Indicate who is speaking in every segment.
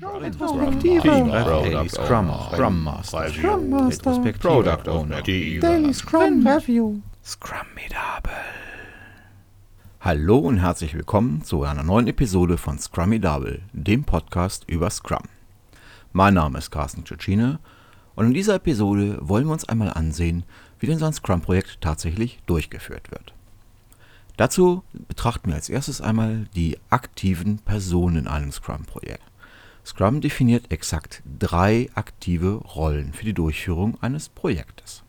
Speaker 1: Daily Scrum, Scrum Master, Scrum Master, Product Owner, Daily Scrum Review, Scrummidabel. Hallo und herzlich willkommen zu einer neuen Episode von Scrummidabel, dem Podcast über Scrum. Mein Name ist Carsten Tschetschine und in dieser Episode wollen wir uns einmal ansehen, wie denn so ein Scrum-Projekt tatsächlich durchgeführt wird. Dazu betrachten wir als erstes einmal die aktiven Personen in einem Scrum-Projekt. Scrum definiert exakt drei aktive Rollen für die Durchführung eines Projektes.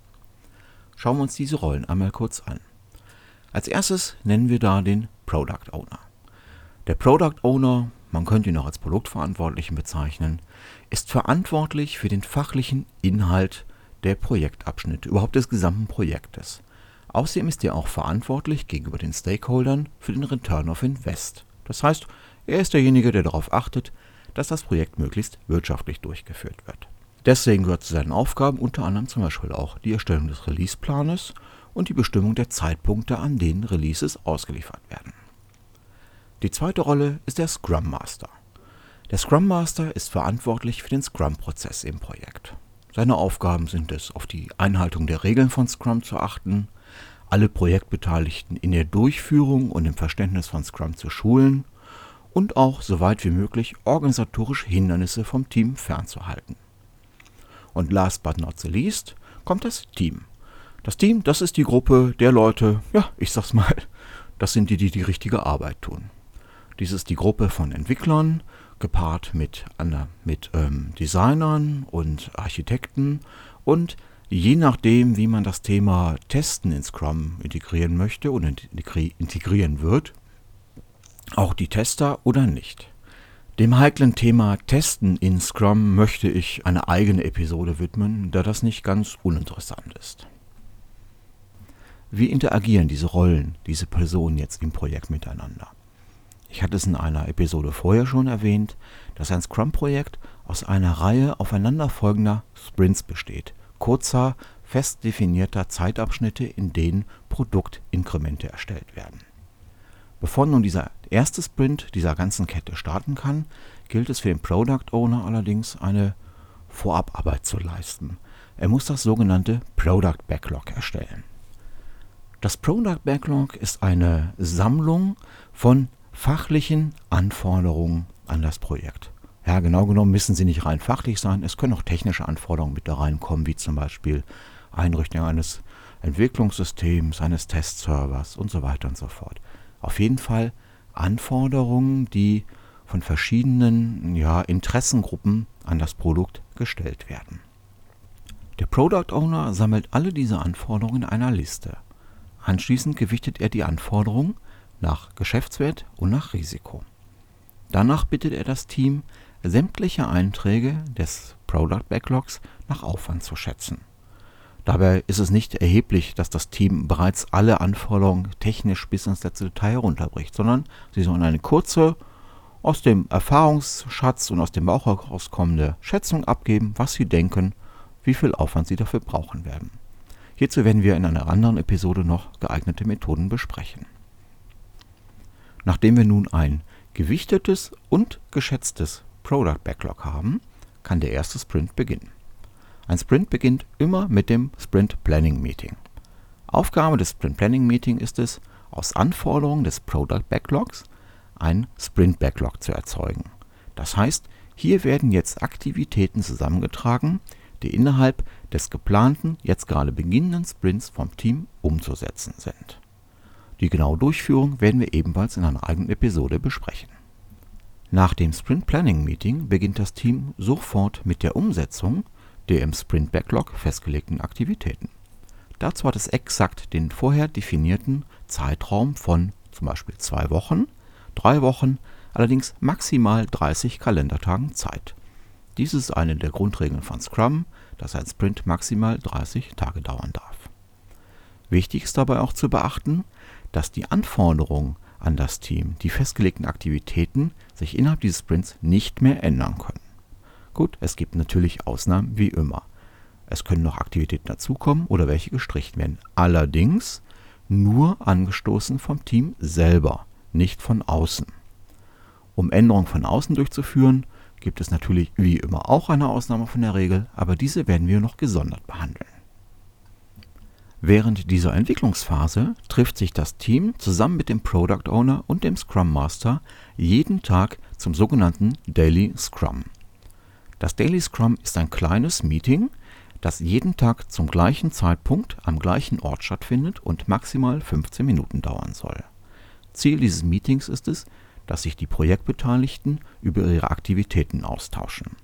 Speaker 1: Schauen wir uns diese Rollen einmal kurz an. Als erstes nennen wir da den Product Owner. Der Product Owner, man könnte ihn auch als Produktverantwortlichen bezeichnen, ist verantwortlich für den fachlichen Inhalt der Projektabschnitte, überhaupt des gesamten Projektes. Außerdem ist er auch verantwortlich gegenüber den Stakeholdern für den Return of Invest. Das heißt, er ist derjenige, der darauf achtet, dass das Projekt möglichst wirtschaftlich durchgeführt wird. Deswegen gehört zu seinen Aufgaben unter anderem zum Beispiel auch die Erstellung des Release-Planes und die Bestimmung der Zeitpunkte, an denen Releases ausgeliefert werden. Die zweite Rolle ist der Scrum Master. Der Scrum Master ist verantwortlich für den Scrum-Prozess im Projekt. Seine Aufgaben sind es, auf die Einhaltung der Regeln von Scrum zu achten, alle Projektbeteiligten in der Durchführung und im Verständnis von Scrum zu schulen und auch soweit wie möglich organisatorische Hindernisse vom Team fernzuhalten. Und last but not the least kommt das Team. Das Team, das ist die Gruppe der Leute, ja, ich sag's mal, das sind die, die die richtige Arbeit tun. Dies ist die Gruppe von Entwicklern, gepaart mit, mit ähm, Designern und Architekten und Je nachdem, wie man das Thema Testen in Scrum integrieren möchte und integrieren wird, auch die Tester oder nicht. Dem heiklen Thema Testen in Scrum möchte ich eine eigene Episode widmen, da das nicht ganz uninteressant ist. Wie interagieren diese Rollen, diese Personen jetzt im Projekt miteinander? Ich hatte es in einer Episode vorher schon erwähnt, dass ein Scrum-Projekt aus einer Reihe aufeinanderfolgender Sprints besteht, kurzer, fest definierter Zeitabschnitte, in denen Produktinkremente erstellt werden. Bevor nun dieser erste Sprint dieser ganzen Kette starten kann, gilt es für den Product Owner allerdings eine Vorabarbeit zu leisten. Er muss das sogenannte Product Backlog erstellen. Das Product Backlog ist eine Sammlung von fachlichen Anforderungen an das Projekt. Ja, genau genommen müssen sie nicht rein fachlich sein. Es können auch technische Anforderungen mit da reinkommen, wie zum Beispiel Einrichtung eines Entwicklungssystems, eines Testservers und so weiter und so fort. Auf jeden Fall Anforderungen, die von verschiedenen ja, Interessengruppen an das Produkt gestellt werden. Der Product Owner sammelt alle diese Anforderungen in einer Liste. Anschließend gewichtet er die Anforderungen nach Geschäftswert und nach Risiko. Danach bittet er das Team, sämtliche Einträge des Product Backlogs nach Aufwand zu schätzen. Dabei ist es nicht erheblich, dass das Team bereits alle Anforderungen technisch bis ins letzte Detail herunterbricht, sondern sie sollen eine kurze, aus dem Erfahrungsschatz und aus dem Bauch herauskommende Schätzung abgeben, was sie denken, wie viel Aufwand sie dafür brauchen werden. Hierzu werden wir in einer anderen Episode noch geeignete Methoden besprechen. Nachdem wir nun ein gewichtetes und geschätztes Product Backlog haben, kann der erste Sprint beginnen. Ein Sprint beginnt immer mit dem Sprint Planning Meeting. Aufgabe des Sprint Planning Meeting ist es, aus Anforderungen des Product Backlogs ein Sprint Backlog zu erzeugen. Das heißt, hier werden jetzt Aktivitäten zusammengetragen, die innerhalb des geplanten, jetzt gerade beginnenden Sprints vom Team umzusetzen sind. Die genaue Durchführung werden wir ebenfalls in einer eigenen Episode besprechen. Nach dem Sprint Planning Meeting beginnt das Team sofort mit der Umsetzung der im Sprint Backlog festgelegten Aktivitäten. Dazu hat es exakt den vorher definierten Zeitraum von zum Beispiel zwei Wochen, drei Wochen, allerdings maximal 30 Kalendertagen Zeit. Dies ist eine der Grundregeln von Scrum, dass ein Sprint maximal 30 Tage dauern darf. Wichtig ist dabei auch zu beachten, dass die Anforderungen an das Team. Die festgelegten Aktivitäten sich innerhalb dieses Sprints nicht mehr ändern können. Gut, es gibt natürlich Ausnahmen wie immer. Es können noch Aktivitäten dazukommen oder welche gestrichen werden. Allerdings nur angestoßen vom Team selber, nicht von außen. Um Änderungen von außen durchzuführen, gibt es natürlich wie immer auch eine Ausnahme von der Regel, aber diese werden wir noch gesondert behandeln. Während dieser Entwicklungsphase trifft sich das Team zusammen mit dem Product Owner und dem Scrum Master jeden Tag zum sogenannten Daily Scrum. Das Daily Scrum ist ein kleines Meeting, das jeden Tag zum gleichen Zeitpunkt am gleichen Ort stattfindet und maximal 15 Minuten dauern soll. Ziel dieses Meetings ist es, dass sich die Projektbeteiligten über ihre Aktivitäten austauschen.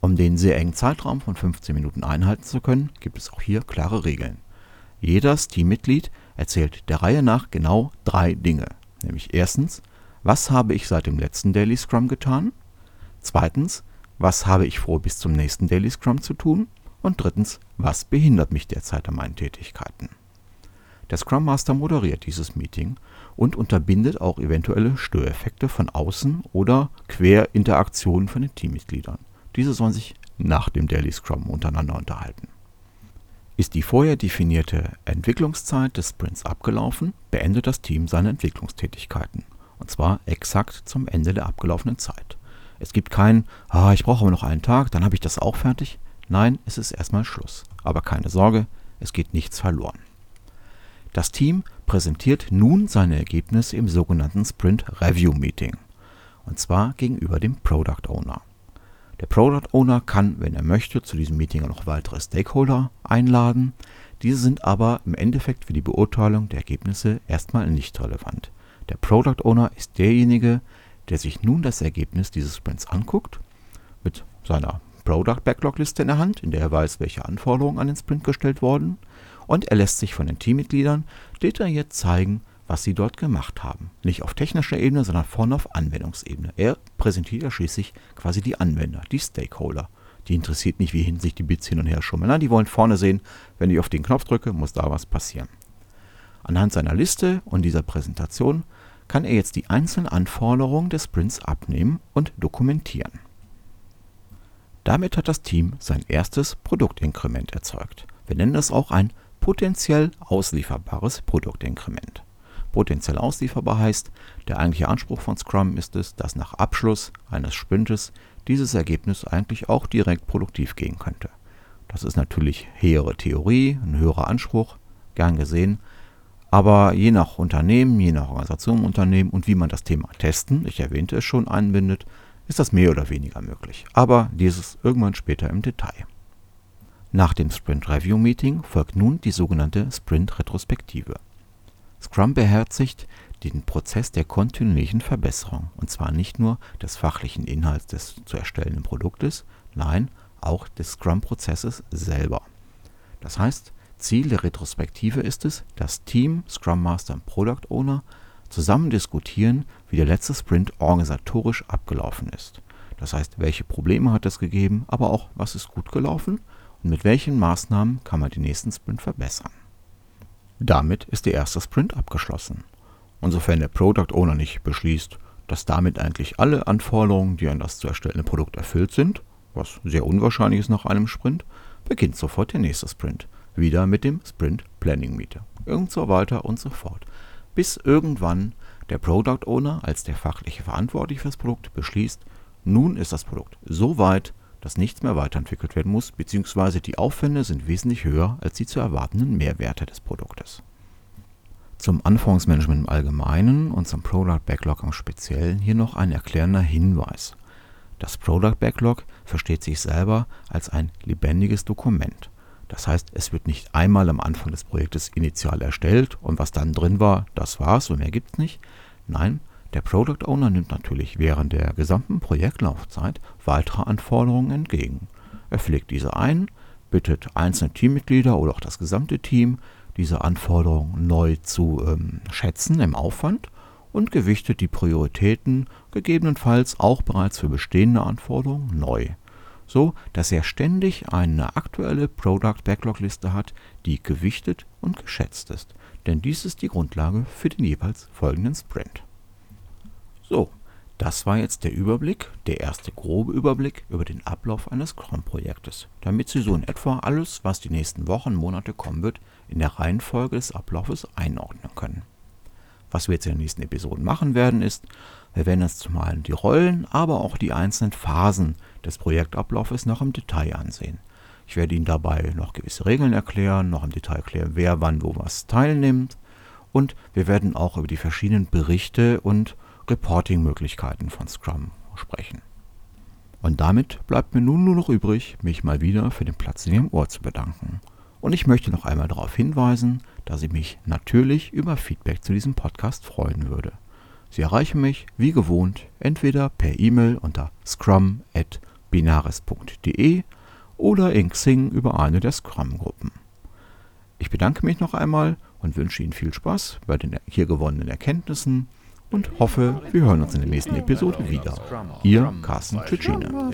Speaker 1: Um den sehr engen Zeitraum von 15 Minuten einhalten zu können, gibt es auch hier klare Regeln. Jedes Teammitglied erzählt der Reihe nach genau drei Dinge, nämlich erstens, was habe ich seit dem letzten Daily Scrum getan? Zweitens, was habe ich vor, bis zum nächsten Daily Scrum zu tun? Und drittens, was behindert mich derzeit an meinen Tätigkeiten? Der Scrum Master moderiert dieses Meeting und unterbindet auch eventuelle Störeffekte von außen oder Querinteraktionen von den Teammitgliedern. Diese sollen sich nach dem Daily Scrum untereinander unterhalten. Ist die vorher definierte Entwicklungszeit des Sprints abgelaufen, beendet das Team seine Entwicklungstätigkeiten. Und zwar exakt zum Ende der abgelaufenen Zeit. Es gibt kein, ah, ich brauche aber noch einen Tag, dann habe ich das auch fertig. Nein, es ist erstmal Schluss. Aber keine Sorge, es geht nichts verloren. Das Team präsentiert nun seine Ergebnisse im sogenannten Sprint Review Meeting. Und zwar gegenüber dem Product Owner. Der Product Owner kann, wenn er möchte, zu diesem Meeting noch weitere Stakeholder einladen. Diese sind aber im Endeffekt für die Beurteilung der Ergebnisse erstmal nicht relevant. Der Product Owner ist derjenige, der sich nun das Ergebnis dieses Sprints anguckt, mit seiner Product Backlog Liste in der Hand, in der er weiß, welche Anforderungen an den Sprint gestellt wurden, und er lässt sich von den Teammitgliedern detailliert zeigen, was sie dort gemacht haben. Nicht auf technischer Ebene, sondern vorne auf Anwendungsebene. Er präsentiert ja schließlich quasi die Anwender, die Stakeholder. Die interessiert nicht, wie hinten sich die Bits hin und her schummeln. Nein, die wollen vorne sehen, wenn ich auf den Knopf drücke, muss da was passieren. Anhand seiner Liste und dieser Präsentation kann er jetzt die einzelnen Anforderungen des Sprints abnehmen und dokumentieren. Damit hat das Team sein erstes Produktinkrement erzeugt. Wir nennen das auch ein potenziell auslieferbares Produktinkrement. Potenziell auslieferbar heißt, der eigentliche Anspruch von Scrum ist es, dass nach Abschluss eines Sprintes dieses Ergebnis eigentlich auch direkt produktiv gehen könnte. Das ist natürlich höhere Theorie, ein höherer Anspruch, gern gesehen. Aber je nach Unternehmen, je nach Organisation im Unternehmen und wie man das Thema Testen, ich erwähnte es schon, einbindet, ist das mehr oder weniger möglich. Aber dieses irgendwann später im Detail. Nach dem Sprint Review Meeting folgt nun die sogenannte Sprint Retrospektive. Scrum beherzigt den Prozess der kontinuierlichen Verbesserung, und zwar nicht nur des fachlichen Inhalts des zu erstellenden Produktes, nein, auch des Scrum-Prozesses selber. Das heißt, Ziel der Retrospektive ist es, das Team, Scrum Master und Product Owner zusammen diskutieren, wie der letzte Sprint organisatorisch abgelaufen ist. Das heißt, welche Probleme hat es gegeben, aber auch, was ist gut gelaufen und mit welchen Maßnahmen kann man den nächsten Sprint verbessern. Damit ist der erste Sprint abgeschlossen. Und sofern der Product Owner nicht beschließt, dass damit eigentlich alle Anforderungen, die an das zu erstellende Produkt erfüllt sind, was sehr unwahrscheinlich ist nach einem Sprint, beginnt sofort der nächste Sprint. Wieder mit dem Sprint Planning Meter. Und so weiter und so fort. Bis irgendwann der Product Owner als der fachliche Verantwortliche für das Produkt beschließt, nun ist das Produkt so weit, dass nichts mehr weiterentwickelt werden muss, beziehungsweise die Aufwände sind wesentlich höher als die zu erwartenden Mehrwerte des Produktes. Zum Anforderungsmanagement im Allgemeinen und zum Product Backlog im Speziellen hier noch ein erklärender Hinweis. Das Product Backlog versteht sich selber als ein lebendiges Dokument. Das heißt, es wird nicht einmal am Anfang des Projektes initial erstellt und was dann drin war, das war's und mehr gibt's nicht. Nein, der Product Owner nimmt natürlich während der gesamten Projektlaufzeit weitere Anforderungen entgegen. Er pflegt diese ein, bittet einzelne Teammitglieder oder auch das gesamte Team, diese Anforderungen neu zu ähm, schätzen im Aufwand und gewichtet die Prioritäten gegebenenfalls auch bereits für bestehende Anforderungen neu, so dass er ständig eine aktuelle Product Backlog Liste hat, die gewichtet und geschätzt ist, denn dies ist die Grundlage für den jeweils folgenden Sprint. So, das war jetzt der Überblick, der erste grobe Überblick über den Ablauf eines Scrum-Projektes, damit Sie so in etwa alles, was die nächsten Wochen, Monate kommen wird, in der Reihenfolge des Ablaufes einordnen können. Was wir jetzt in den nächsten Episoden machen werden, ist, wir werden uns zum einen die Rollen, aber auch die einzelnen Phasen des Projektablaufes noch im Detail ansehen. Ich werde Ihnen dabei noch gewisse Regeln erklären, noch im Detail erklären, wer wann wo was teilnimmt. Und wir werden auch über die verschiedenen Berichte und Reporting-Möglichkeiten von Scrum sprechen. Und damit bleibt mir nun nur noch übrig, mich mal wieder für den Platz in Ihrem Ohr zu bedanken. Und ich möchte noch einmal darauf hinweisen, dass ich mich natürlich über Feedback zu diesem Podcast freuen würde. Sie erreichen mich, wie gewohnt, entweder per E-Mail unter scrum.binaris.de oder in Xing über eine der Scrum-Gruppen. Ich bedanke mich noch einmal und wünsche Ihnen viel Spaß bei den hier gewonnenen Erkenntnissen und hoffe, wir hören uns in der nächsten Episode wieder. Ihr Carsten Tschitschine.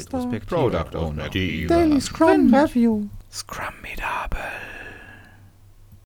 Speaker 2: Product Owner. Daily Scrum Review.
Speaker 1: Scrum Medable.